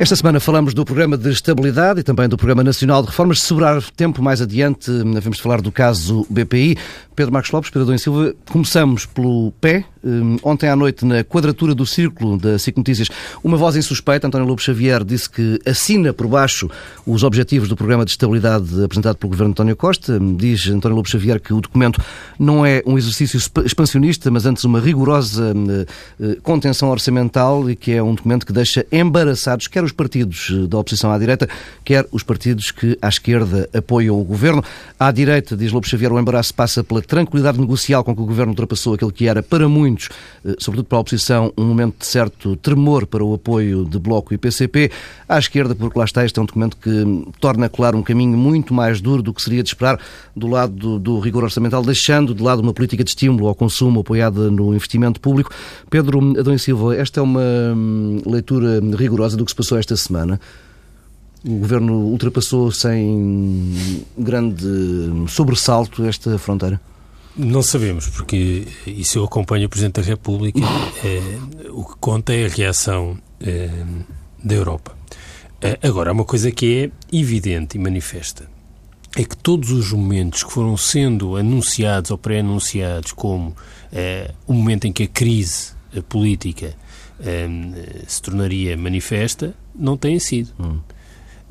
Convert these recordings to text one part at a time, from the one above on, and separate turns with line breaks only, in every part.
Esta semana falamos do Programa de Estabilidade e também do Programa Nacional de Reformas. Se sobrar tempo mais adiante, vamos falar do caso BPI. Pedro Marcos Lopes, Pedro Adão Silva, começamos pelo pé. Hum, ontem à noite, na quadratura do círculo da SIC Notícias, uma voz insuspeita, António Lobo Xavier, disse que assina por baixo os objetivos do Programa de Estabilidade apresentado pelo Governo António Costa. Diz António Lobo Xavier que o documento não é um exercício expansionista, mas antes uma rigorosa hum, eh, contenção orçamental e que é um documento que deixa embaraçados quer os partidos eh, da oposição à direita, quer os partidos que à esquerda apoiam o Governo. À direita, diz Lobo Xavier, o embaraço passa pela tranquilidade negocial com que o Governo ultrapassou aquele que era para muitos, eh, sobretudo para a oposição, um momento de certo tremor para o apoio de Bloco e PCP. À esquerda, porque lá está, este é um documento que torna claro um caminho muito mais duro do que seria de esperar do lado do, do rigor orçamental, deixando de lado uma política de estímulo ao consumo apoiada no investimento público. Pedro Adão e Silva, esta é uma hum, leitura rigorosa do que se passou esta semana. O governo ultrapassou sem grande sobressalto esta fronteira?
Não sabemos, porque isso eu acompanho o Presidente da República. É, o que conta é a reação é, da Europa. É, agora, há uma coisa que é evidente e manifesta. É que todos os momentos que foram sendo anunciados ou pré-anunciados como é, o momento em que a crise a política é, se tornaria manifesta, não têm sido. Hum.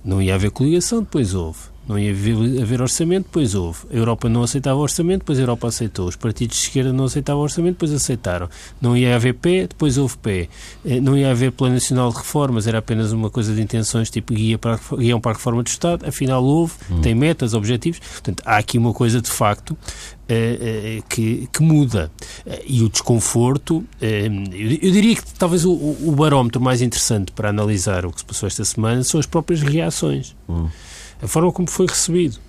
Não ia haver coligação, depois houve. Não ia haver, haver orçamento, depois houve. A Europa não aceitava orçamento, depois a Europa aceitou. Os partidos de esquerda não aceitavam orçamento, depois aceitaram. Não ia haver pé, depois houve pé. Eh, não ia haver Plano Nacional de Reformas, era apenas uma coisa de intenções, tipo guia para, guião para a reforma do Estado. Afinal, houve, hum. tem metas, objetivos. Portanto, há aqui uma coisa de facto Uh, uh, que, que, muda. E o desconforto, eu, eu, diria que talvez o, o, barómetro mais interessante para analisar o que se passou esta semana são as próprias reações. Hum a forma como foi recebido.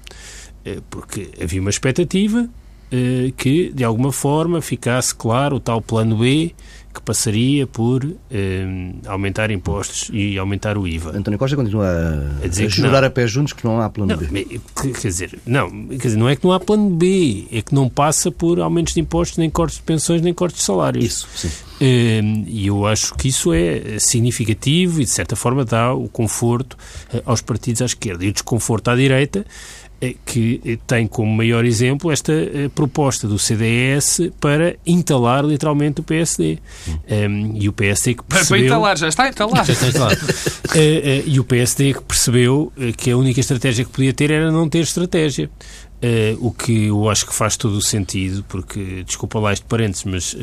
Eh, porque havia uma expectativa eh, que, de alguma forma, ficasse claro o tal plano B que passaria por eh, aumentar impostos e aumentar o IVA.
António Costa continua a, a, a jurar a pé juntos que não há plano
não,
B.
Quer dizer, não, quer dizer, não é que não há plano B, é que não passa por aumentos de impostos, nem cortes de pensões, nem cortes de salários.
Isso, sim.
Ehm, e eu acho que isso é significativo e, de certa forma, dá o conforto eh, aos partidos à esquerda. E o desconforto à direita que tem como maior exemplo esta eh, proposta do CDS para entalar literalmente o PSD. Um, ehm, e o PSD que percebeu...
Para entalar, já está entalado. Já está entalado.
uh, uh, e o PSD que percebeu que a única estratégia que podia ter era não ter estratégia. Uh, o que eu acho que faz todo o sentido, porque, desculpa lá este parênteses, mas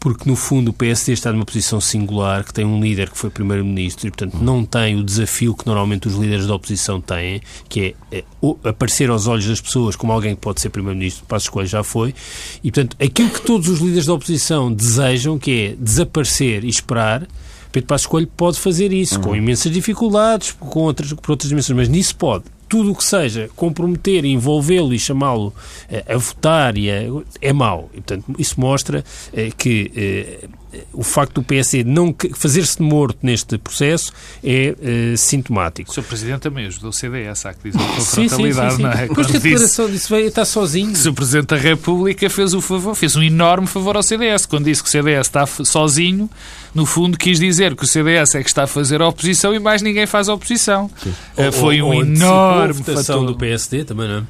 porque no fundo o PSD está numa posição singular, que tem um líder que foi primeiro-ministro e, portanto, não tem o desafio que normalmente os líderes da oposição têm, que é, é aparecer aos olhos das pessoas como alguém que pode ser primeiro-ministro, Passos Coelho já foi, e, portanto, aquilo que todos os líderes da oposição desejam, que é desaparecer e esperar, Pedro Passos Coelho pode fazer isso, uhum. com imensas dificuldades, com outras, por outras dimensões, mas nisso pode tudo o que seja comprometer, envolvê-lo e chamá-lo eh, a votar e a, é mau. E, portanto, isso mostra eh, que eh, o facto do PSD não fazer-se morto neste processo é uh, sintomático.
O Sr. Presidente também ajudou o CDS, há que dizer com frontalidade, sim, sim, sim, não é?
Depois que a declaração disse, veio, está sozinho.
O Sr. Presidente da República fez o favor, fez um enorme favor ao CDS, quando disse que o CDS está sozinho, no fundo quis dizer que o CDS é que está a fazer a oposição e mais ninguém faz a oposição. Uh, foi
ou,
um
ou
enorme
votação do PSD também, não é?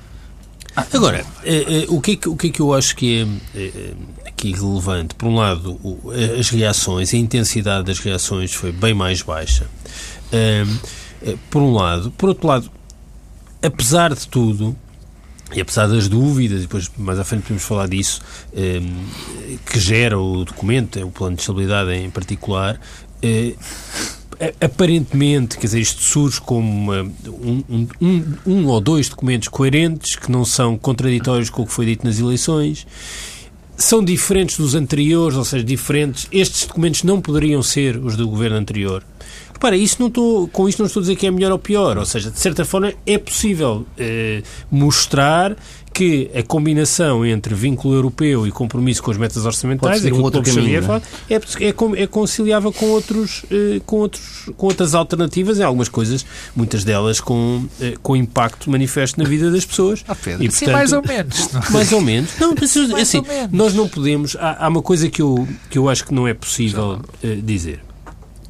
Agora, eh, o, que é que, o que é que eu acho que é aqui relevante. Por um lado, as reações, a intensidade das reações foi bem mais baixa. Um, por um lado. Por outro lado, apesar de tudo, e apesar das dúvidas, e depois mais à frente podemos falar disso, que gera o documento, o plano de estabilidade em particular, uh, aparentemente, quer dizer, isto surge como uma, um, um, um, ou dois documentos coerentes que não são contraditórios com o que foi dito nas eleições são diferentes dos anteriores, ou seja, diferentes. Estes documentos não poderiam ser os do governo anterior. Repara, isso não estou, com isto não estou a dizer que é melhor ou pior, ou seja, de certa forma é possível eh, mostrar que a combinação entre vínculo europeu e compromisso com as metas orçamentais,
um outro caminho, Xavier fala,
é, é, é, conciliável com, outros, eh, com, outros, com outras alternativas em algumas coisas, muitas delas com, eh, com impacto manifesto na vida das pessoas.
Ah, Pedro, e, portanto, sim, mais ou menos.
Não? Mais ou menos. Não, assim, menos. nós não podemos... Há, há, uma coisa que eu, que eu acho que não é possível uh, dizer,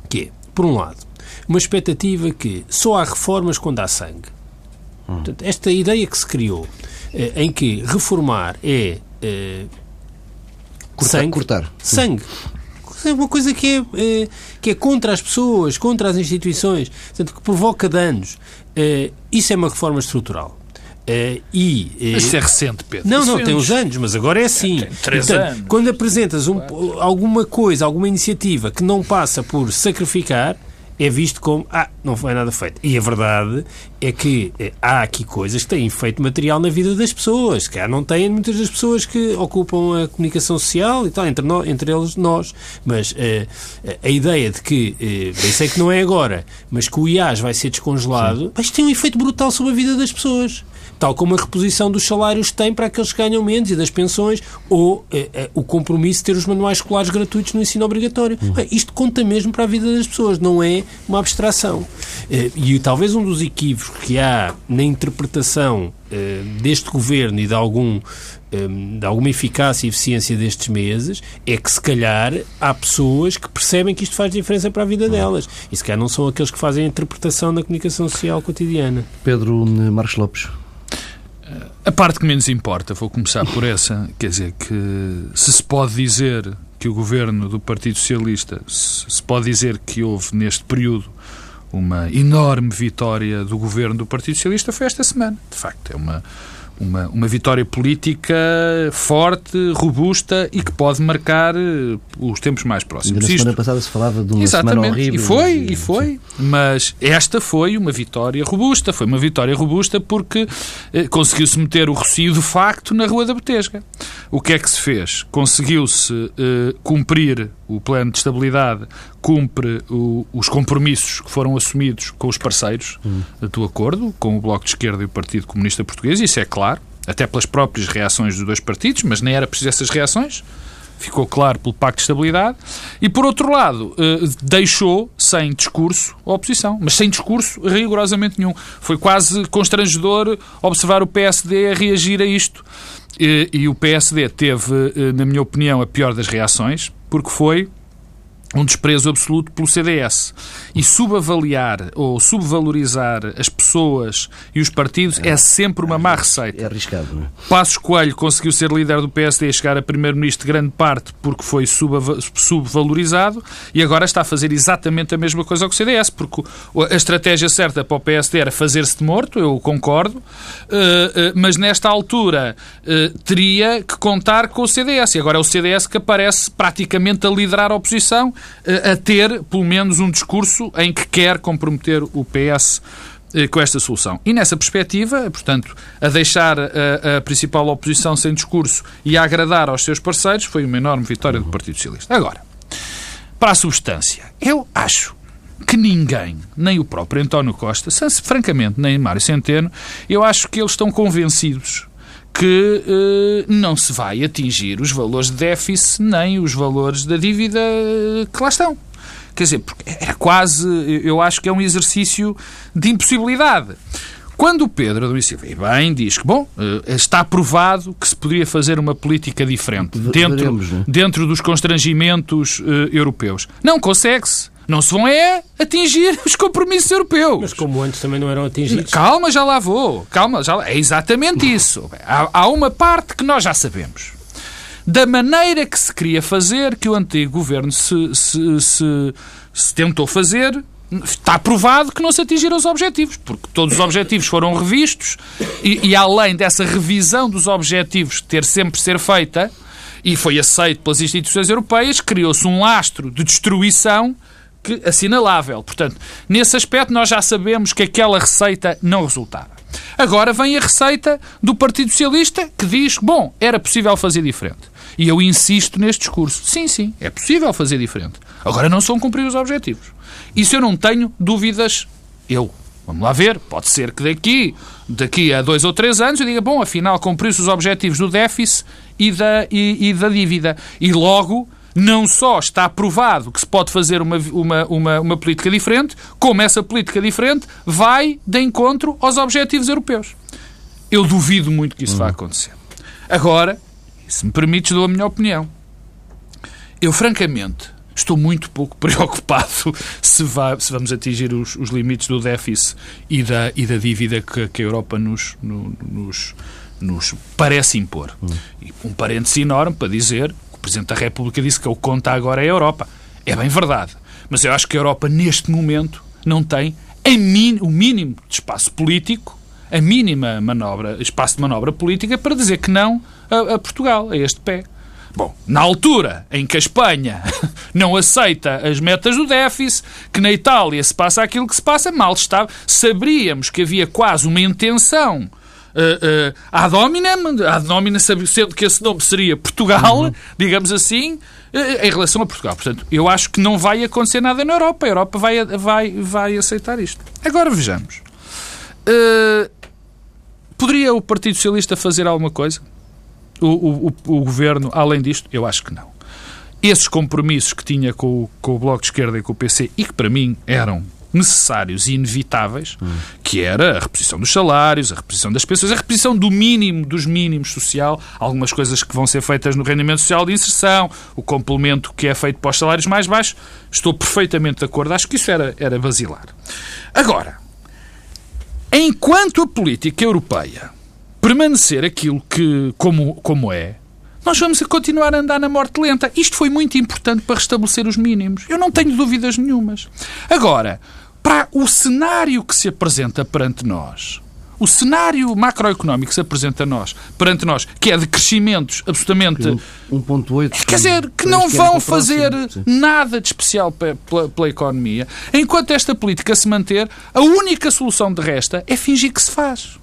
que é, por um lado, uma expectativa que só há reformas quando há sangue. Hum. Portanto, esta ideia que se criou, em que reformar é eh,
cortar,
sangue,
cortar.
sangue, é uma coisa que é, é, que é contra as pessoas, contra as instituições, portanto, que provoca danos. Isso é uma reforma estrutural.
E, é, isso é recente, Pedro.
Não,
isso
não, tem uns anos, mas agora é assim.
Tem três Portanto, anos.
Quando apresentas um, alguma coisa, alguma iniciativa que não passa por sacrificar, é visto como, ah, não foi nada feito. E a verdade é que eh, há aqui coisas que têm efeito material na vida das pessoas, que não têm muitas das pessoas que ocupam a comunicação social e tal, entre, nós, entre eles nós. Mas eh, a ideia de que, eh, bem sei que não é agora, mas que o IAS vai ser descongelado, isto tem um efeito brutal sobre a vida das pessoas tal como a reposição dos salários tem para aqueles que ganham menos e das pensões, ou eh, eh, o compromisso de ter os manuais escolares gratuitos no ensino obrigatório. Uhum. Bem, isto conta mesmo para a vida das pessoas, não é uma abstração. Eh, e talvez um dos equívocos que há na interpretação eh, deste governo e de algum eh, de alguma eficácia e eficiência destes meses é que se calhar há pessoas que percebem que isto faz diferença para a vida delas e se calhar não são aqueles que fazem a interpretação na comunicação social cotidiana.
Pedro Marcos Lopes.
A parte que menos importa, vou começar por essa, quer dizer, que se se pode dizer que o governo do Partido Socialista, se, se pode dizer que houve neste período uma enorme vitória do governo do Partido Socialista, foi esta semana. De facto, é uma uma, uma vitória política forte, robusta e que pode marcar eh, os tempos mais próximos.
Na semana Isto... passada se falava de uma
Exatamente.
semana horrível.
E foi, e foi. Mas esta foi uma vitória robusta. Foi uma vitória robusta porque eh, conseguiu-se meter o Rocio de facto na Rua da Betesga. O que é que se fez? Conseguiu-se eh, cumprir o plano de estabilidade cumpre o, os compromissos que foram assumidos com os parceiros hum. do acordo, com o Bloco de Esquerda e o Partido Comunista Português, isso é claro, até pelas próprias reações dos dois partidos, mas nem era preciso essas reações, ficou claro pelo Pacto de Estabilidade, e por outro lado, eh, deixou sem discurso a oposição, mas sem discurso rigorosamente nenhum. Foi quase constrangedor observar o PSD a reagir a isto. E, e o PSD teve, eh, na minha opinião, a pior das reações, porque foi um desprezo absoluto pelo CDS. E subavaliar ou subvalorizar as pessoas e os partidos é, é sempre uma má receita.
É arriscado, não é?
Passos Coelho conseguiu ser líder do PSD e chegar a primeiro-ministro de grande parte porque foi subvalorizado e agora está a fazer exatamente a mesma coisa que o CDS, porque a estratégia certa para o PSD era fazer-se de morto, eu concordo, eh, eh, mas nesta altura eh, teria que contar com o CDS. E agora é o CDS que aparece praticamente a liderar a oposição a ter, pelo menos, um discurso em que quer comprometer o PS eh, com esta solução. E nessa perspectiva, portanto, a deixar a, a, principal oposição sem discurso e a agradar aos seus parceiros foi uma enorme vitória do Partido Socialista. Agora, para a substância, eu acho que ninguém, nem o próprio António Costa, francamente, nem Mário Centeno, eu acho que eles estão convencidos que eh, não se vai atingir os valores de déficit nem os valores da dívida que lá estão. Quer dizer, é quase, eu acho que é um exercício de impossibilidade. Quando o Pedro Adão Silva, e bem, diz que, bom, eh, está provado que se poderia fazer uma política diferente dentro, né? dentro dos constrangimentos uh, europeus. Não consegue-se. Não se vão é atingir os compromissos europeus.
Mas como antes também não eram atingidos.
Calma, já lá vou. Calma, já lá... É exatamente isso. Há, há uma parte que nós já sabemos. Da maneira que se queria fazer, que o antigo governo se, se, se, se tentou fazer, está provado que não se atingiram os objetivos, porque todos os objetivos foram revistos e, e, além dessa revisão dos objetivos ter sempre ser feita e foi aceito pelas instituições europeias, criou-se um lastro de destruição que, assinalável. Portanto, nesse aspecto, nós já sabemos que aquela receita não resultava. Agora vem a receita do Partido Socialista que diz: bom, era possível fazer diferente. E eu insisto neste discurso. Sim, sim, é possível fazer diferente. Agora não são cumprir os objetivos. Isso eu não tenho dúvidas. Eu. Vamos lá ver. Pode ser que daqui, daqui a dois ou três anos eu diga, bom, afinal cumpriu-se os objetivos do déficit e da, e, e da dívida. E logo não só está provado que se pode fazer uma, uma, uma, uma, política diferente, como essa política diferente vai de encontro aos objetivos europeus. Eu duvido muito que isso vá acontecer. Agora, se me permites, dou a minha opinião. Eu, francamente, estou muito pouco preocupado se, vai, se vamos atingir os, os, limites do déficit e da, e da dívida que, que a Europa nos, no, nos, nos parece impor. Hum. Um parênteses enorme para dizer Presidente da República disse que o conta agora é a Europa. É bem verdade. Mas eu acho que a Europa, neste momento, não tem o mínimo de espaço político, a mínima manobra, espaço de manobra política para dizer que não a, a Portugal, a este pé. Bom, na altura em que a Espanha não aceita as metas do déficit, que na Itália se passa aquilo que se passa, mal estava. Sabíamos que havia quase uma intenção uh, ad hominem, ad hominem sendo que esse nome seria Portugal, uhum. digamos assim, uh, em relação a Portugal. Portanto, eu acho que não vai acontecer nada na Europa. A Europa vai, vai, vai aceitar isto. Agora vejamos. Uh, poderia o Partido Socialista fazer alguma coisa? o, o, o, governo, além disto, eu acho que não. Esses compromissos que tinha com, com o Bloco de Esquerda e com o PC e que para mim eram necessários e inevitáveis, hum. que era a reposição dos salários, a reposição das pensões, a reposição do mínimo dos mínimos social, algumas coisas que vão ser feitas no rendimento social de inserção, o complemento que é feito para os salários mais baixos, estou perfeitamente de acordo, acho que isso era, era basilar. Agora, enquanto a política europeia permanecer aquilo que como, como é, nós vamos continuar a andar na morte lenta. Isto foi muito importante para restabelecer os mínimos. Eu não tenho dúvidas nenhumas. Agora, para o cenário que se apresenta perante nós, o cenário macroeconómico que se apresenta a nós, perante nós, que é de crescimentos absolutamente.
1,8.
Quer dizer, que não vão fazer nada de especial pela, pela, economia. Enquanto esta política se manter, a única solução de resta é fingir que se faz.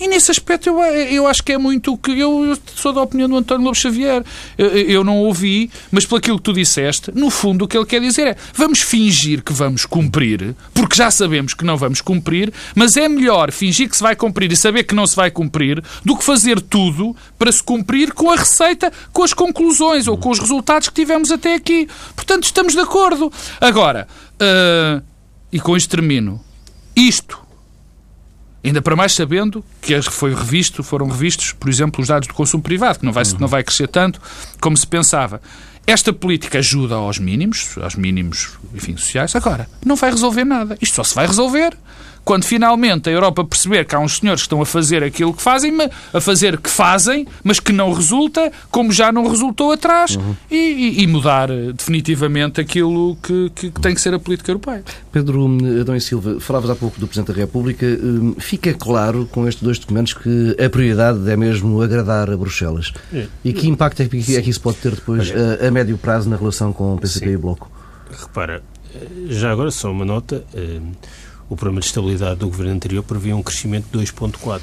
E nesse aspecto eu, eu acho que é muito que eu, eu sou da opinião do António Lobo Xavier. Eu, eu, não ouvi, mas pelo aquilo que tu disseste, no fundo o que ele quer dizer é vamos fingir que vamos cumprir, porque já sabemos que não vamos cumprir, mas é melhor fingir que se vai cumprir e saber que não se vai cumprir do que fazer tudo para se cumprir com a receita, com as conclusões ou com os resultados que tivemos até aqui. Portanto, estamos de acordo. Agora, uh, e com isto termino, isto Ainda para mais sabendo que foi revisto, foram revistos, por exemplo, os dados do consumo privado, que não vai, não vai crescer tanto como se pensava. Esta política ajuda aos mínimos, aos mínimos, enfim, sociais. Agora, não vai resolver nada. Isto só se vai resolver quando finalmente a Europa perceber que há uns senhores que estão a fazer aquilo que fazem, a fazer que fazem, mas que não resulta, como já não resultou atrás, uhum. e, e, mudar eh, definitivamente aquilo que, que, tem que ser a política europeia.
Pedro eh, Adão e Silva, falavas há pouco do Presidente da República. Eh, fica claro com estes dois documentos que a prioridade é mesmo agradar a Bruxelas. É. E que impacto é que, é que isso pode ter depois a, a, médio prazo na relação com o PCP Sim. e o Bloco?
Repara, já agora só uma nota o programa de estabilidade do governo anterior previa um crescimento de 2,4.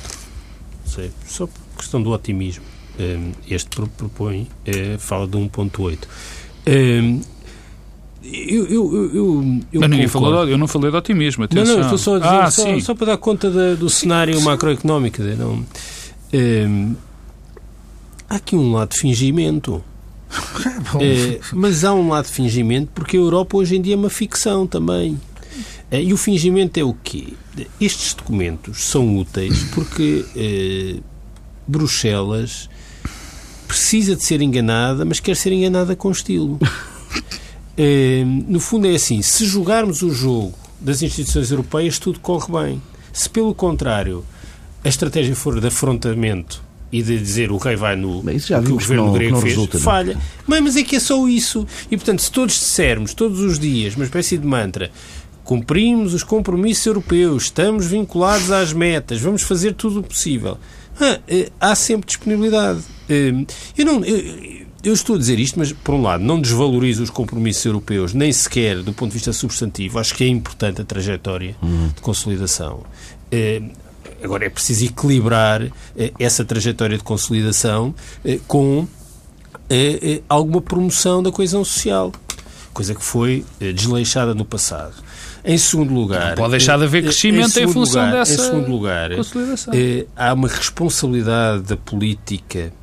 Só por questão do otimismo. Hum, este propõe, eh, fala de 1,8. Hum, eu, eu, eu, eu,
Mas ninguém falou, eu não falei de otimismo. Atenção.
Não, não, estou só a dizer, ah, só, só, para dar conta da, do cenário macroeconómico. Não, hum, há aqui um lado de fingimento. é, mas há um lado de fingimento porque a Europa hoje em dia é uma ficção também. Eh, e o fingimento é o quê? Estes documentos são úteis porque eh, Bruxelas precisa de ser enganada, mas quer ser enganada com estilo. eh, no fundo é assim, se jogarmos o jogo das instituições europeias, tudo corre bem. Se, pelo contrário, a estratégia for de afrontamento e de dizer o rei vai no
Bem, já que o governo que não, grego fez, resulta,
falha. Mas, mas é que é só isso. E, portanto, se todos dissermos, todos os dias, uma espécie de mantra, cumprimos os compromissos europeus, estamos vinculados às metas, vamos fazer tudo o possível. Ah, eh, há sempre disponibilidade. Eh, eu não. Eu, eu estou a dizer isto, mas, por um lado, não desvalorizo os compromissos europeus, nem sequer do ponto de vista substantivo. Acho que é importante a trajetória uhum. de consolidação. Eh, agora, é preciso equilibrar essa trajetória de consolidação com alguma promoção da coesão social, coisa que foi desleixada no passado. Em segundo lugar... Não
pode deixar de haver crescimento em, em função
lugar,
dessa
Em segundo lugar, eh, há uma responsabilidade da política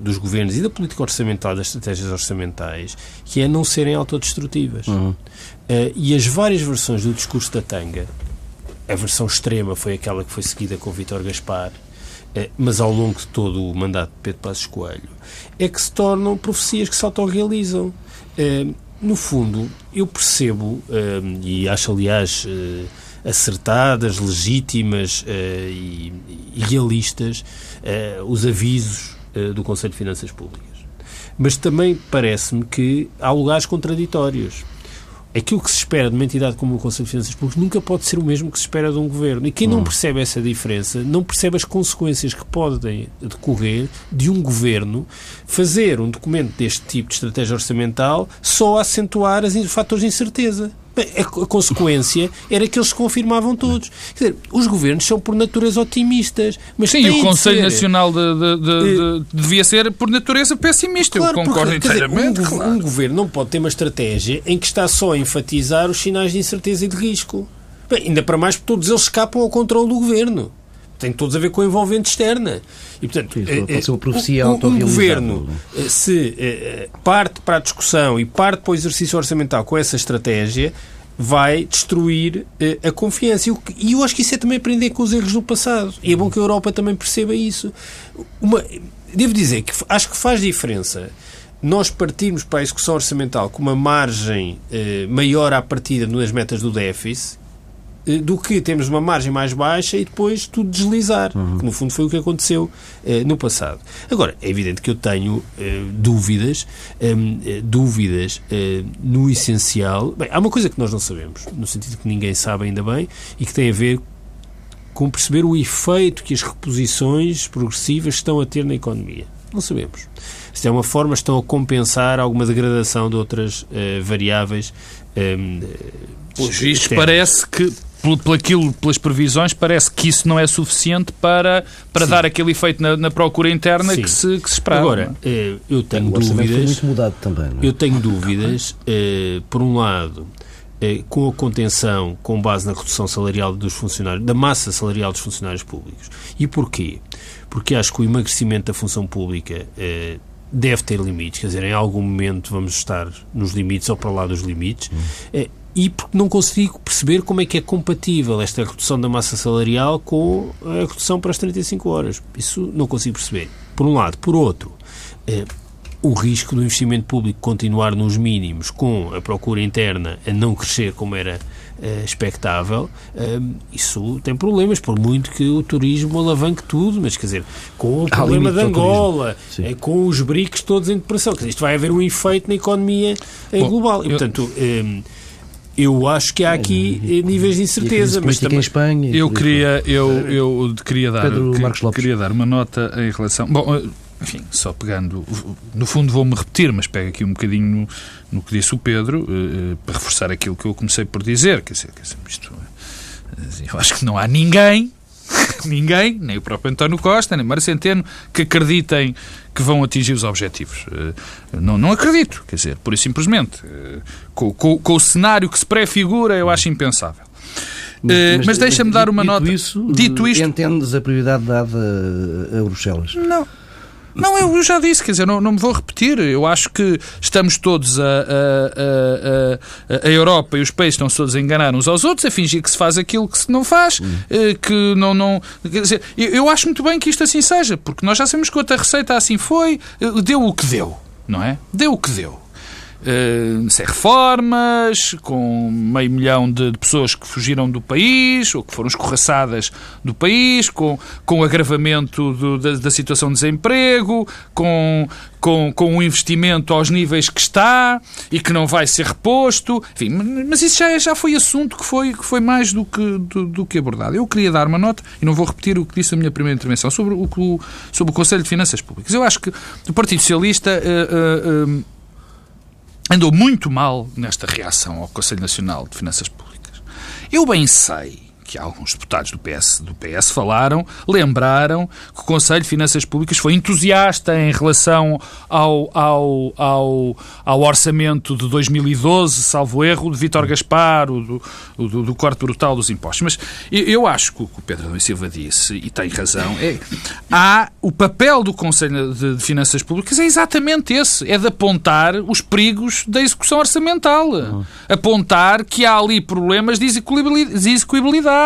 dos governos e da política orçamental, das estratégias orçamentais, que é não serem autodestrutivas. Uhum. Uh, e as várias versões do discurso da Tanga, a versão extrema foi aquela que foi seguida com Vítor Gaspar, uh, mas ao longo de todo o mandato de Pedro Passos Coelho, é que se tornam profecias que se autorrealizam. Uh, no fundo, eu percebo, e acho, aliás, acertadas, legítimas e, e realistas os avisos do Conselho de Finanças Públicas. Mas também parece-me que há lugares contraditórios aquilo que se espera de uma entidade como o Conselho de Finanças Públicas nunca pode ser o mesmo que se espera de um governo. E quem não hum. percebe essa diferença não percebe as consequências que podem decorrer de um governo fazer um documento deste tipo de estratégia orçamental só acentuar os fatores de incerteza. A, consequência era que eles se confirmavam todos. Quer dizer, os governos são por natureza otimistas. Mas
Sim, o Conselho ser... Nacional de, de, de, devia ser por natureza pessimista. Claro, Eu concordo porque, inteiramente.
Dizer, um, claro. um governo não pode ter uma estratégia em que está só a enfatizar os sinais de incerteza e de risco. Bem, ainda para mais porque todos eles escapam ao controle do governo tem todos a ver com a envolvente externa.
E, portanto, Isso, pode eh, ser uma profecia
um, um governo, eh, se eh, parte para a discussão e parte para o exercício orçamental com essa estratégia, vai destruir a confiança. E eu acho que isso é também aprender com os erros do passado. E é bom que a Europa também perceba isso. Uma, devo dizer que acho que faz diferença nós partirmos para a execução orçamental com uma margem eh, maior à partida nas metas do déficit eh, do que temos uma margem mais baixa e depois tudo deslizar, uhum. que no fundo foi o que aconteceu eh, no passado. Agora, é evidente que eu tenho eh, dúvidas, ehm, eh, dúvidas eh, no essencial. Bem, há uma coisa que nós não sabemos, no sentido que ninguém sabe ainda bem, e que tem a ver com perceber o efeito que as reposições progressivas estão a ter na economia. Não sabemos. Se é uma forma, estão a compensar alguma degradação de outras uh, variáveis. Ehm,
Pelos vistos, parece que por, aquilo, pelas previsões, parece que isso não é suficiente para, para dar aquele efeito na, na procura interna que se, que se esperava.
Agora, eh, eu tenho o dúvidas. Foi
muito mudado também. É?
Eu tenho dúvidas, eh, por um lado, eh, com a contenção com base na redução salarial dos funcionários, da massa salarial dos funcionários públicos. E porquê? Porque acho que o emagrecimento da função pública deve ter limites, quer dizer, em algum momento vamos estar nos limites ou para lá dos limites. Hum e porque não consigo perceber como é que é compatível esta redução da massa salarial com a redução para as 35 horas. Isso não consigo perceber. Por um lado. Por outro, eh, o risco do investimento público continuar nos mínimos com a procura interna a não crescer como era eh, expectável, eh, isso tem problemas, por muito que o turismo alavanque tudo, mas quer dizer, com o problema de Angola, eh, com os BRICS todos em depressão, quer dizer, isto vai haver um efeito na economia Bom, global. E, portanto, eu eu acho que há aqui é, níveis de incerteza.
Mas também... em Espanha.
Eu queria, eu, eu queria dar, que, queria dar uma nota em relação. Bom, eh, enfim, só pegando. No fundo, vou-me repetir, mas pego aqui um bocadinho no, que disse o Pedro, uh, para reforçar aquilo que eu comecei por dizer. Quer dizer, quer dizer isto, eu acho que não há ninguém ninguém, nem o próprio António Costa, nem Mário Centeno, que acreditem que vão atingir os objetivos. Eh, não, não acredito, quer dizer, por e simplesmente. Eh, com, com, com o cenário que se prefigura, eu acho impensável. Mas, eh, mas, mas deixa-me dar uma
dito
nota.
Isso, dito isto. Entendes a prioridade dada a Bruxelas?
Não. Não, eu já disse, quer dizer, não, não me vou repetir. Eu acho que estamos todos a, a, a, a, Europa e os países estão todos a enganar uns aos outros, a fingir que se faz aquilo que se não faz, hum. Eh, que não. não quer dizer, eu acho muito bem que isto assim seja, porque nós já sabemos que outra receita assim foi, eh, deu o que deu, não é? Deu o que deu. Uh, sem reformas, com meio milhão de, de, pessoas que fugiram do país ou que foram escorraçadas do país, com, com agravamento do, da, da, situação de desemprego, com, com, com um investimento aos níveis que está e que não vai ser reposto. Enfim, mas isso já, é, já foi assunto que foi, que foi mais do que, do, do, que abordado. Eu queria dar uma nota, e não vou repetir o que disse a minha primeira intervenção, sobre o, sobre o Conselho de Finanças Públicas. Eu acho que o Partido Socialista. Uh, uh, andou muito mal nesta reação ao Conselho Nacional de Finanças Públicas. Eu bem sei que alguns deputados do PS, do PS falaram, lembraram que o Conselho de Finanças Públicas foi entusiasta em relação ao, ao, ao, ao orçamento de 2012, salvo erro, de Vítor Gaspar, o do, do, do, corte brutal dos impostos. Mas eu acho que o que o Pedro Domingos Silva disse, e tem razão, é há o papel do Conselho de, de Finanças Públicas é exatamente esse, é de apontar os perigos da execução orçamental. Uhum. Apontar que há ali problemas de execuibilidade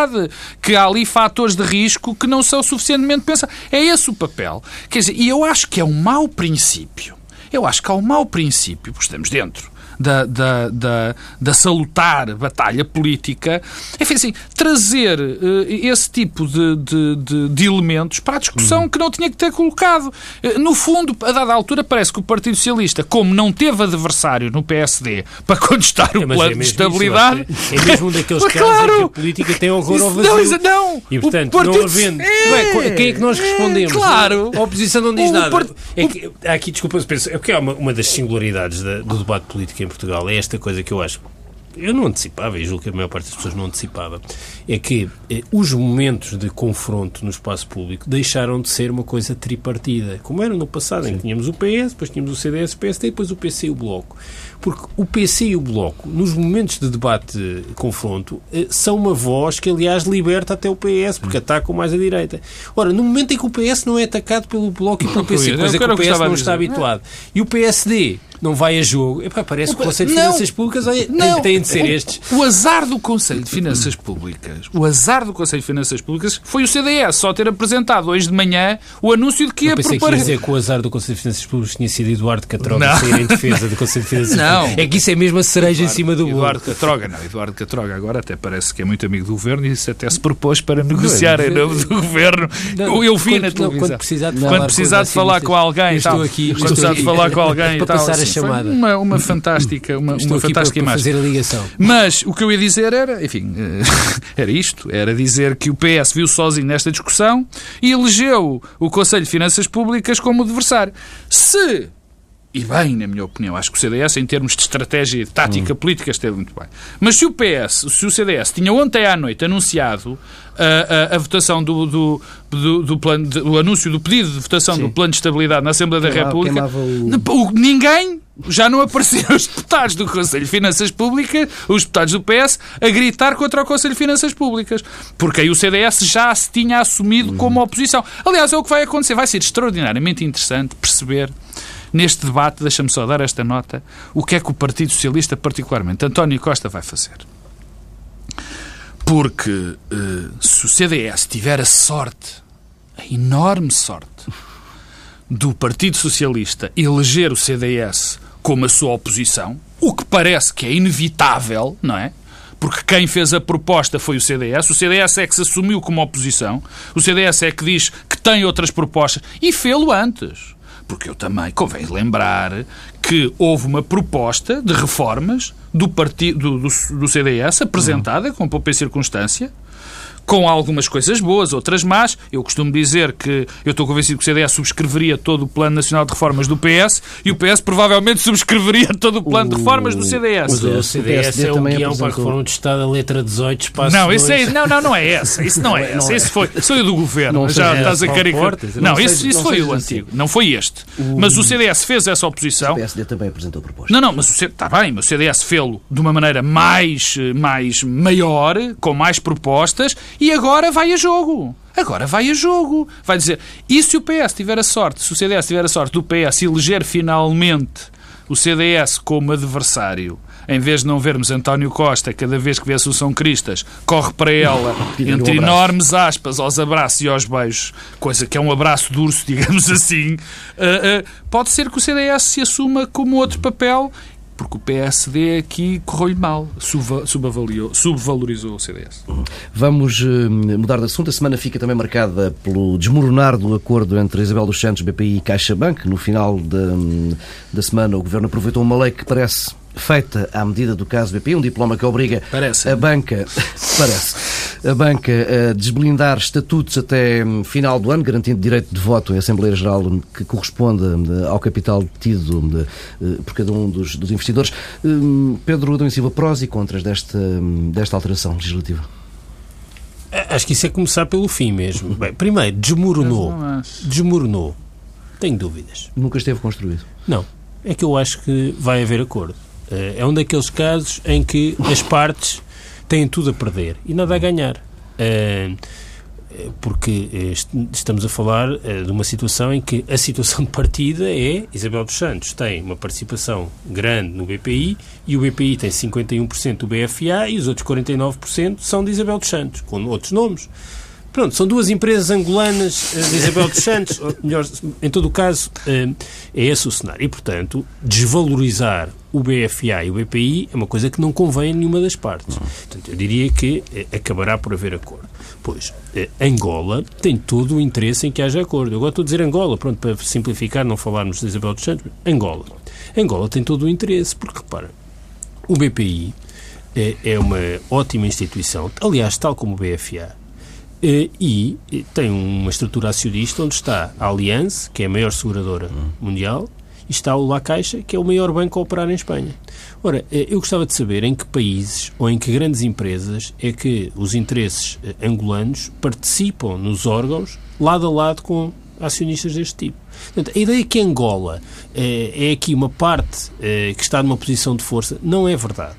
que há ali fatores de risco que não são suficientemente pensados. É esse o papel. Quer dizer, e eu acho que é um mau princípio. Eu acho que há um mau princípio, porque estamos dentro da, da, da, da salutar batalha política, enfim, assim, trazer uh, esse tipo de, de, de, de, elementos para a discussão uhum. que não tinha que ter colocado. Uh, no fundo, a dada altura, parece que o Partido Socialista, como não teve adversário no PSD para contestar é, o plano é de estabilidade.
Isso, é mesmo um daqueles casos claro, em que a política tem horror ao vazio.
Não, não.
E, portanto, partido, não havendo. É, quem é que nós respondemos?
Claro.
A oposição não diz o nada. Part... É que, aqui, desculpa, penso, é porque é uma, uma das singularidades da, do debate político em Portugal. É esta coisa que eu acho eu não antecipava, e julgo que a maior parte das pessoas não antecipava, é que eh, os momentos de confronto no espaço público deixaram de ser uma coisa tripartida, como era no passado, Sim. em que tínhamos o PS, depois tínhamos o CDS, o PSD, depois o PC e o Bloco. Porque o PC e o Bloco, nos momentos de debate, confronto, eh, são uma voz que, aliás, liberta até o PS, porque atacam mais a direita. Ora, no momento em que o PS não é atacado pelo Bloco e pelo PC, coisa que o PS não está habituado, e o PSD não vai a jogo. Epá, parece que o Conselho de Finanças Públicas não, tem de ser estes.
O, azar do Conselho de Finanças Públicas, o azar do Conselho de Finanças Públicas foi o CDS só ter apresentado hoje de manhã o anúncio de que ia
preparar... que ia dizer que o azar do Conselho de Finanças Públicas tinha sido Eduardo Catroga não. sair em defesa do Conselho de Finanças não. Públicas. É que isso é mesmo a cereja Eduardo, em cima do bolo.
Eduardo Catroga, não. Eduardo Catroga agora até parece que é muito amigo do Governo e isso até se propôs para negociar em nome do Governo. Não, eu vi na televisão.
Quando precisar de,
quando precisar de falar com alguém
estou aqui,
quando precisar de falar com alguém
para passar chamada.
Uma, uma fantástica, uma, uma fantástica
para,
para
fazer a ligação.
Mas o que eu ia dizer era, enfim, eh, era isto, era dizer que o PS viu sozinho nesta discussão e elegeu o Conselho de Finanças Públicas como adversário. Se e bem, na minha opinião. Acho que o CDS, em termos de estratégia e de tática hum. política, esteve muito bem. Mas se o PS, se o CDS tinha ontem à noite anunciado a, a, a votação do, do, do, do plano, de, o anúncio do pedido de votação Sim. do plano de estabilidade na Assembleia da República, o... ninguém já não apareciam os deputados do Conselho de Finanças Públicas, os deputados do PS, a gritar contra o Conselho de Finanças Públicas. Porque aí o CDS já se tinha assumido uhum. como oposição. Aliás, é o que vai acontecer. Vai ser extraordinariamente interessante perceber neste debate, deixa-me só dar esta nota, o que é que o Partido Socialista, particularmente António Costa, vai fazer. Porque eh, se o CDS tiver a sorte, a enorme sorte, do Partido Socialista eleger o CDS como a sua oposição, o que parece que é inevitável, não é? Porque quem fez a proposta foi o CDS. O CDS é que se assumiu como oposição. O CDS é que diz que tem outras propostas. E fê-lo antes. Porque eu também convém lembrar que houve uma proposta de reformas do, partido, do, do CDS apresentada com pouca circunstância com algumas coisas boas, outras más. Eu costumo dizer que eu estou convencido que o CDS subscreveria todo o Plano Nacional de Reformas do PS e o PS provavelmente subscreveria todo o plano de reformas do CDS.
O, o CDS é o guião para a reforma de Estado, a letra 18, espaço
Não, isso é, não, não, não é essa. Isso não é essa. Isso foi, foi o do Governo. Não Já estás a caricaturar. Não, isso, isso foi o antigo. Não foi este. Mas o CDS fez essa oposição. O
PSD também apresentou proposta.
Não, não, mas o está bem, mas o CDS fê-lo de uma maneira mais, mais maior, com mais propostas e agora vai a jogo. Agora vai a jogo. Vai dizer, e se o PS tiver a sorte, se o CDS tiver a sorte do PS eleger finalmente o CDS como adversário, em vez de não vermos António Costa, cada vez que vê a Assunção Cristas, corre para ela, entre um enormes aspas, aos abraços e aos beijos, coisa que é um abraço de urso, digamos assim, uh, uh, pode ser que o CDS se assuma como outro papel porque o PSD aqui correu-lhe mal, subvalorizou o CDS.
Vamos uh, mudar de assunto. A semana fica também marcada pelo desmoronar do acordo entre Isabel dos Santos, BPI e CaixaBank. No final da, da semana, o Governo aproveitou uma lei que parece feita à medida do caso BP, um diploma que obriga
parece.
a banca, parece, a banca a desblindar estatutos até final do ano, garantindo direito de voto em Assembleia Geral que corresponda eh, ao capital tido eh, por cada um dos, dos investidores. Hum, Pedro Adão Silva, prós e contras desta, desta alteração legislativa?
Acho que isso é começar pelo fim mesmo. Bem, primeiro, desmoronou. Desmoronou. Tenho dúvidas.
Nunca esteve construído?
Não. É que eu acho que vai haver acordo. Eh, é um daqueles casos em que as partes têm tudo a perder e nada a ganhar. Eh, porque eh, estamos a falar de uma situação em que a situação de partida é Isabel dos Santos tem uma participação grande no BPI e o BPI tem 51% do BFA e os outros 49% são de Isabel dos Santos, com outros nomes. Pronto, são duas empresas angolanas de Isabel dos Santos, melhor, em todo o caso, é esse o cenário. E, portanto, desvalorizar o BFA e o BPI é uma coisa que não convém a nenhuma das partes. Portanto, eu diria que eh, acabará por haver acordo. Pois, eh, Angola tem todo o interesse em que haja acordo. Eu agora estou a dizer Angola, pronto, para simplificar, não falarmos de Isabel dos Santos, Angola. Angola tem todo o interesse, porque, repara, o BPI é, é uma ótima instituição, aliás, tal como o BFA, eh, e tem uma estrutura acionista onde está a Allianz, que é a maior seguradora mundial, está o La Caixa, que é o maior banco a operar em Espanha. Ora, eh, eu gostava de saber em que países ou em que grandes empresas é que os interesses eh, angolanos participam nos órgãos lado a lado com acionistas deste tipo. Portanto, a ideia que Angola é aqui uma parte que está numa posição de força não é verdade.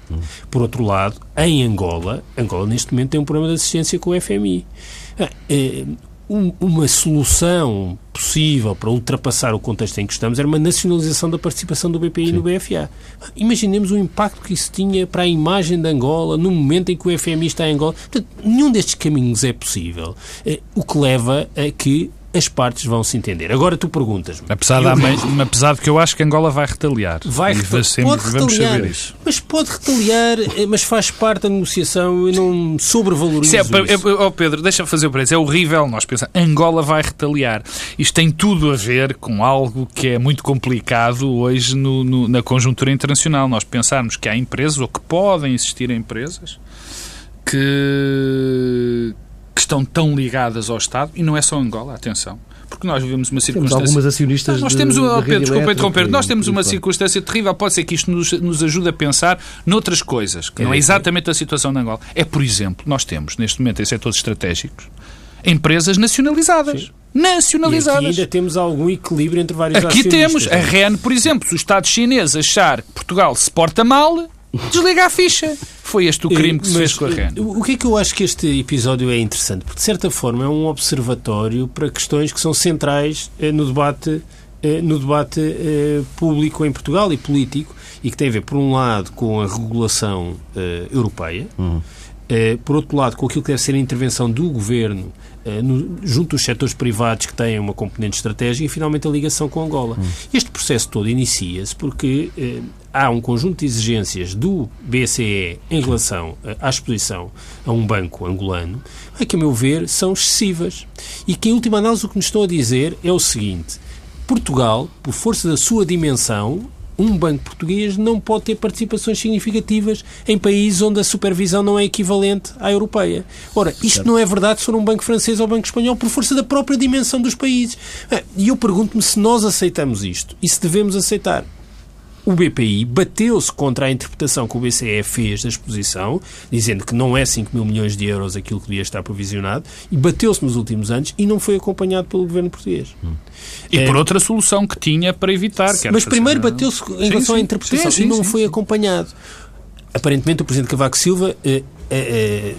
Por outro lado, em Angola, Angola neste momento tem um problema de assistência com o FMI. Ah, um, uma solução possível para ultrapassar o contexto em que estamos era uma nacionalização da participação do BPI Sim. no BFA. Imaginemos o impacto que isso tinha para a imagem de Angola no momento em que o FMI está em Angola. Portanto, nenhum destes caminhos é possível, eh, o que leva a que as partes vão se entender. Agora tu perguntas
Apesar, eu... de, apesar de que eu acho que Angola vai retaliar.
Vai retaliar. Pode retaliar, Mas pode retaliar, eh, mas faz parte da negociação e não sobrevalorizo
é,
isso.
É, oh Pedro, deixa-me fazer o preço. É horrível nós pensar Angola vai retaliar. Isto tem tudo a ver com algo que é muito complicado hoje no, no, na conjuntura internacional. Nós pensarmos que há empresas, ou que podem existir empresas, que, que estão tão ligadas ao Estado, e não é só Angola, atenção, porque nós vivemos uma circunstância...
Temos algumas acionistas
nós temos uma, de Pedro, desculpa interromper, nós temos uma circunstância terrível, pode ser que isto nos, nos ajude a pensar noutras coisas, que é, não é exatamente a situação de Angola. É, por exemplo, nós temos, neste momento, em setores estratégicos, empresas nacionalizadas. Sim nacionalizadas.
E aqui ainda temos algum equilíbrio entre vários
Aqui temos a REN, por exemplo, se o Estado chinês achar que Portugal se porta mal, desliga a ficha. Foi este o crime que se fez com a REN.
O que é que eu acho que este episódio é interessante? Porque, de certa forma, é um observatório para questões que são centrais eh, no debate, eh, no debate eh, público em Portugal e político e que tem a ver, por um lado, com a regulação europeia, uhum. por outro lado, com aquilo que deve ser a intervenção do governo no, junto dos setores privados que têm uma componente estratégica e, finalmente, a ligação com Angola. Uhum. Este processo todo inicia-se porque há um conjunto de exigências do BCE em relação à exposição a um banco angolano, que, a meu ver, são excessivas. E que, em última análise, o que nos estão a dizer é o seguinte: Portugal, por força da sua dimensão, um banco português não pode ter participações significativas em países onde a supervisão não é equivalente à europeia. Ora, isto certo. não é verdade se for um banco francês ou um banco espanhol por força da própria dimensão dos países. E eu pergunto-me se nós aceitamos isto e se devemos aceitar o BPI bateu-se contra a interpretação que o BCE fez da exposição, dizendo que não é 5 mil milhões de euros aquilo que devia estar provisionado, e bateu-se nos últimos anos e não foi acompanhado pelo governo português. Hum.
E é, por outra solução que tinha para evitar.
Que mas primeiro bateu-se em relação sim, à interpretação sim, sim, e não foi acompanhado. Aparentemente, o Presidente Cavaco Silva eh, eh, eh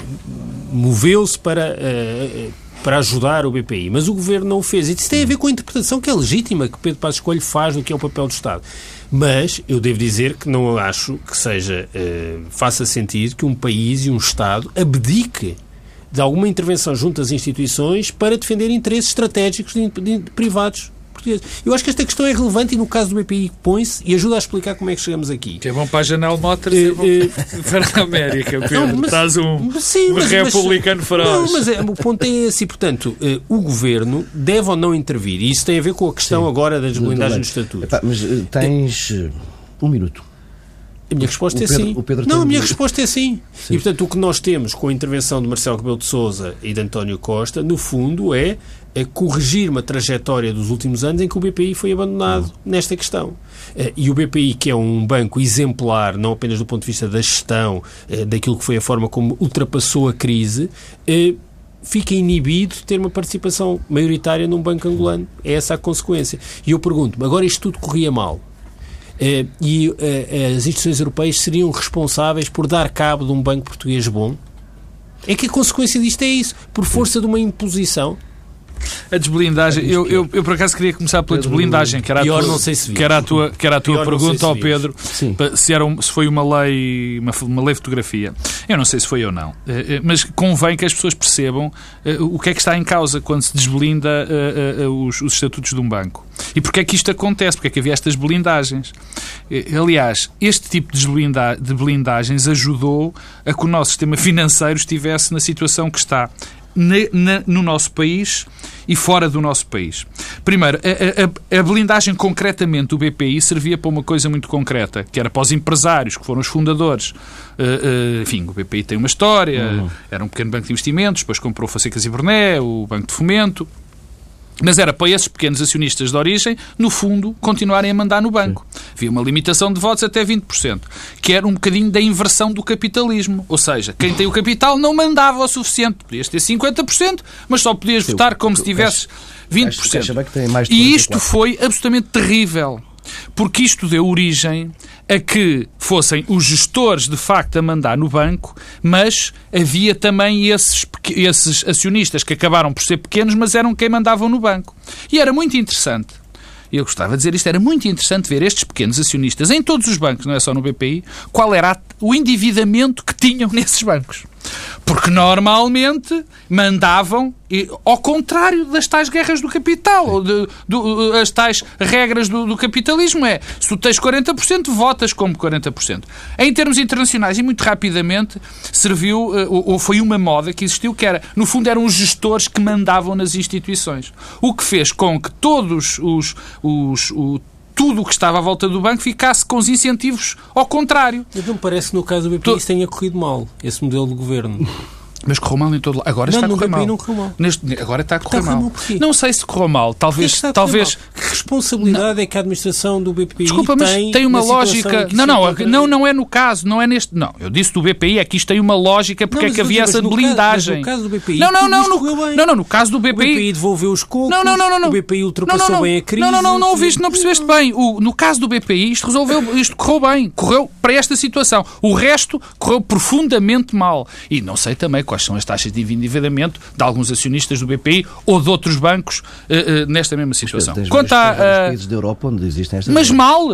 moveu-se para eh, para ajudar o BPI, mas o Governo não o fez. E isso tem a ver com a interpretação que é legítima que Pedro Passos Coelho faz do que é o papel do Estado. Mas eu devo dizer que não acho que seja uh, faça sentido que um país e um Estado abdique de alguma intervenção junto às instituições para defender interesses estratégicos de, de, de privados portugueses. Eu acho que esta questão é relevante e no caso do BPI põe-se e ajuda a explicar como é que chegamos aqui.
Que é bom para a Janel Motors e é bom eh, para a América, Pedro. Não, mas, Estás um, sim, mas, um republicano mas, feroz.
Não, mas é, o ponto é esse e, portanto, uh, o Governo deve ou não intervir. E isso tem a ver com a questão sim, agora das blindagens dos estatutos. Epá,
mas tens uh, um minuto.
A minha resposta é sim. não, a minha resposta é sim. sim. E, portanto, o que nós temos com a intervenção de Marcelo Rebelo de Sousa e de António Costa, no fundo, é a corrigir uma trajetória dos últimos anos em que o BPI foi abandonado uhum. nesta questão. Eh, e o BPI, que é um banco exemplar, não apenas do ponto de vista da gestão, eh, daquilo que foi a forma como ultrapassou a crise, eh, fica inibido de ter uma participação maioritária num banco angolano. É essa a consequência. E eu pergunto-me, agora isto tudo corria mal. E as instituições europeias seriam responsáveis por dar cabo de um banco português bom? É que a consequência disto é isso. Por força de uma imposição,
a desblindagem, eu, eu, eu, por acaso queria começar pela desblindagem, que era a tua, não sei se que era a tua, que era a tua pergunta ao Pedro, se, era um, se foi uma lei, uma, uma lei fotografia. Eu não sei se foi ou não, eh, eh, mas convém que as pessoas percebam eh, o que é que está em causa quando se desblinda os, os estatutos de um banco. E porquê é que isto acontece? Porque é que havia estas blindagens? Aliás, este tipo de, blinda de blindagens ajudou a que o nosso sistema financeiro estivesse na situação que está na, na, no nosso país e fora do nosso país. Primeiro, a, a, a, blindagem concretamente do BPI servia para uma coisa muito concreta, que era para os empresários, que foram os fundadores. Uh, uh, enfim, o BPI tem uma história, uhum. era um pequeno banco de investimentos, depois comprou Facecas e Berné, o Banco de Fomento, mas era para esses pequenos acionistas de origem, no fundo, continuarem a mandar no banco. Havia uma limitação de votos até 20%, que era um bocadinho da inversão do capitalismo. Ou seja, quem tem o capital não mandava o suficiente. Podias ter 50%, mas só podias Sim, votar como se tivesse 20%. E isto foi absolutamente terrível porque isto deu origem a que fossem os gestores de facto a mandar no banco, mas havia também esses, esses acionistas que acabaram por ser pequenos, mas eram quem mandavam no banco. E era muito interessante eu gostava de dizer isto, era muito interessante ver estes pequenos acionistas em todos os bancos, não é só no BPI, qual era o endividamento que tinham nesses bancos. Porque normalmente mandavam, ao contrário das tais guerras do capital, de, do, as tais regras do, do, capitalismo, é se tu tens 40%, votas como 40%. Em termos internacionais, e muito rapidamente, serviu, eh, ou foi uma moda que existiu, que era, no fundo, eram os gestores que mandavam nas instituições. O que fez com que todos os, os, os tudo o que estava à volta do banco ficasse com os incentivos ao contrário.
Mas não parece que no caso do BPI isso tenha corrido mal, esse modelo de governo.
Mas correu mal em todo lado. Agora
não,
está a correr
mal. Não correu mal.
Neste, agora está a correr está mal. mal não sei se correu mal. Talvez.
Que
talvez...
Mal? Que responsabilidade não. é que a administração do BPI
Desculpa, mas tem,
tem
uma lógica. Não, não, não, não é no caso, não é neste. Não, eu disse do BPI, é que isto tem uma lógica porque não, é que havia essa blindagem.
Caso, no caso do BPI,
não, não, não, no, não, não, no caso do BPI. O
BPI devolveu os cocos, não, não, não, não, não. o BPI ultrapassou
não, não,
bem a crise.
Não, não, não, não ouviste, não percebeste bem. O, no caso do BPI, isto resolveu, isto correu bem, correu para esta situação. O resto correu profundamente mal. E não sei também quais são as taxas de endividamento de alguns acionistas do BPI ou de outros bancos uh, uh, nesta mesma situação.
Tens Quanto a uh, países da Europa onde existem estas
Mas mal,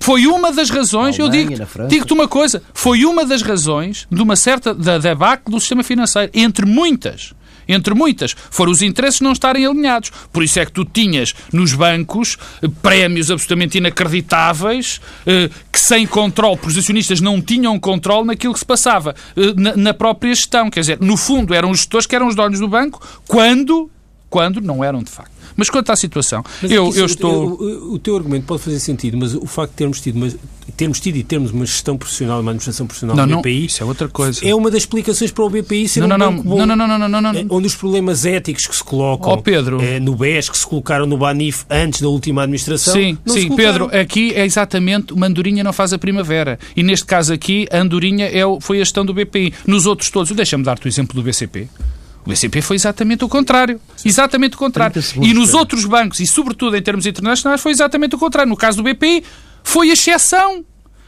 foi uma das razões, eu digo, digo-te uma coisa, foi uma das razões de uma certa da debacle do sistema financeiro, entre muitas entre muitas, foram os interesses não estarem alinhados. Por isso é que tu tinhas nos bancos eh, prémios absolutamente inacreditáveis, eh, que sem controle, porque os acionistas não tinham controle naquilo que se passava eh, na própria gestão. Quer dizer, no fundo eram os gestores que eram os donos do banco, quando, quando não eram de facto. Mas quanto à situação, mas eu, isso, eu estou.
O, o, teu argumento pode fazer sentido, mas o facto de termos tido, uma, termos tido e termos uma gestão profissional, uma administração profissional
não,
do BPI.
Não, isso é outra coisa.
É uma das explicações para o BPI ser
não,
um
não,
banco
bom. Não, não, não, não, não, não,
é, Onde os problemas éticos que se colocam
oh, Pedro.
É, no BES, que se colocaram no BANIF antes da última administração.
Sim, sim, Pedro, aqui é exatamente uma andorinha não faz a primavera. E neste caso aqui, a andorinha é, foi a gestão do BPI. Nos outros todos, deixa-me dar-te o exemplo do BCP. O BCP foi exatamente o contrário. Exatamente o contrário. E nos outros bancos, e sobretudo em termos internacionais, foi exatamente o contrário. No caso do BPI, foi a exceção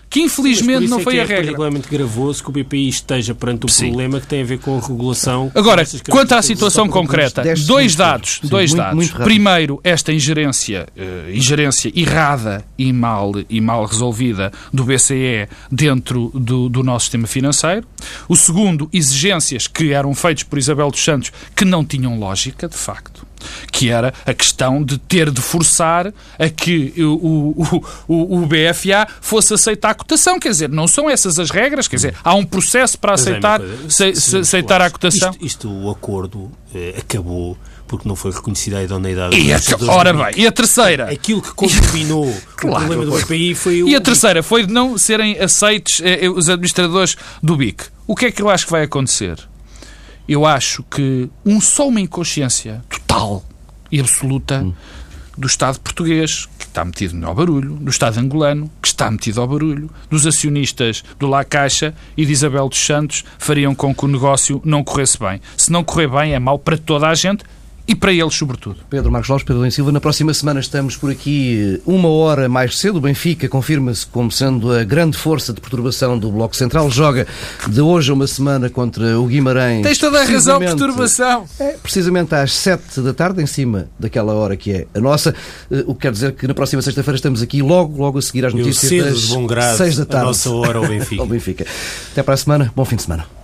que infelizmente não
é
foi
a
é regra. É
particularmente gravoso que o BPI esteja perante o Sim. problema que tem a ver com a regulação.
Agora, quanto à situação concreta, dois dados. Sim, dois muito, dados. Muito Primeiro, esta ingerência, uh, ingerência errada e mal, e mal resolvida do BCE dentro do, do nosso sistema financeiro. O segundo, exigências que eram feitas por Isabel dos Santos que não tinham lógica, de facto que era a questão de ter de forçar a que o, o, o, o BFA fosse aceitar a cotação. Quer dizer, não são essas as regras, quer dizer, há um processo para aceitar, se, se, aceitar a cotação.
Isto, isto o acordo eh, acabou porque não foi reconhecida a idoneidade.
E a, ora bem, e a terceira?
Aquilo que contabinou claro. o problema do BPI foi o...
E a terceira foi de não serem aceitos eh, eh, os administradores do BIC. O que é que eu acho que vai acontecer? Eu acho que um, só uma inconsciência total e absoluta hum. do Estado português, que está metido ao barulho, do Estado angolano, que está metido ao barulho, dos acionistas do La Caixa e de Isabel dos Santos fariam com que o negócio não corresse bem. Se não correr bem, é mau para toda a gente, e para eles, sobretudo.
Pedro Marcos Lopes, Pedro Silva, na próxima semana estamos por aqui uma hora mais cedo. O Benfica confirma-se como sendo a grande força de perturbação do Bloco Central. Joga de hoje a uma semana contra o Guimarães.
Tens toda a razão, perturbação.
É, precisamente às sete da tarde, em cima daquela hora que é a nossa. Eh, o que quer dizer que na próxima sexta-feira estamos aqui logo, logo a seguir às notícias
das seis da tarde. A nossa hora ao Benfica.
ao Benfica. Até para a semana. Bom fim de semana.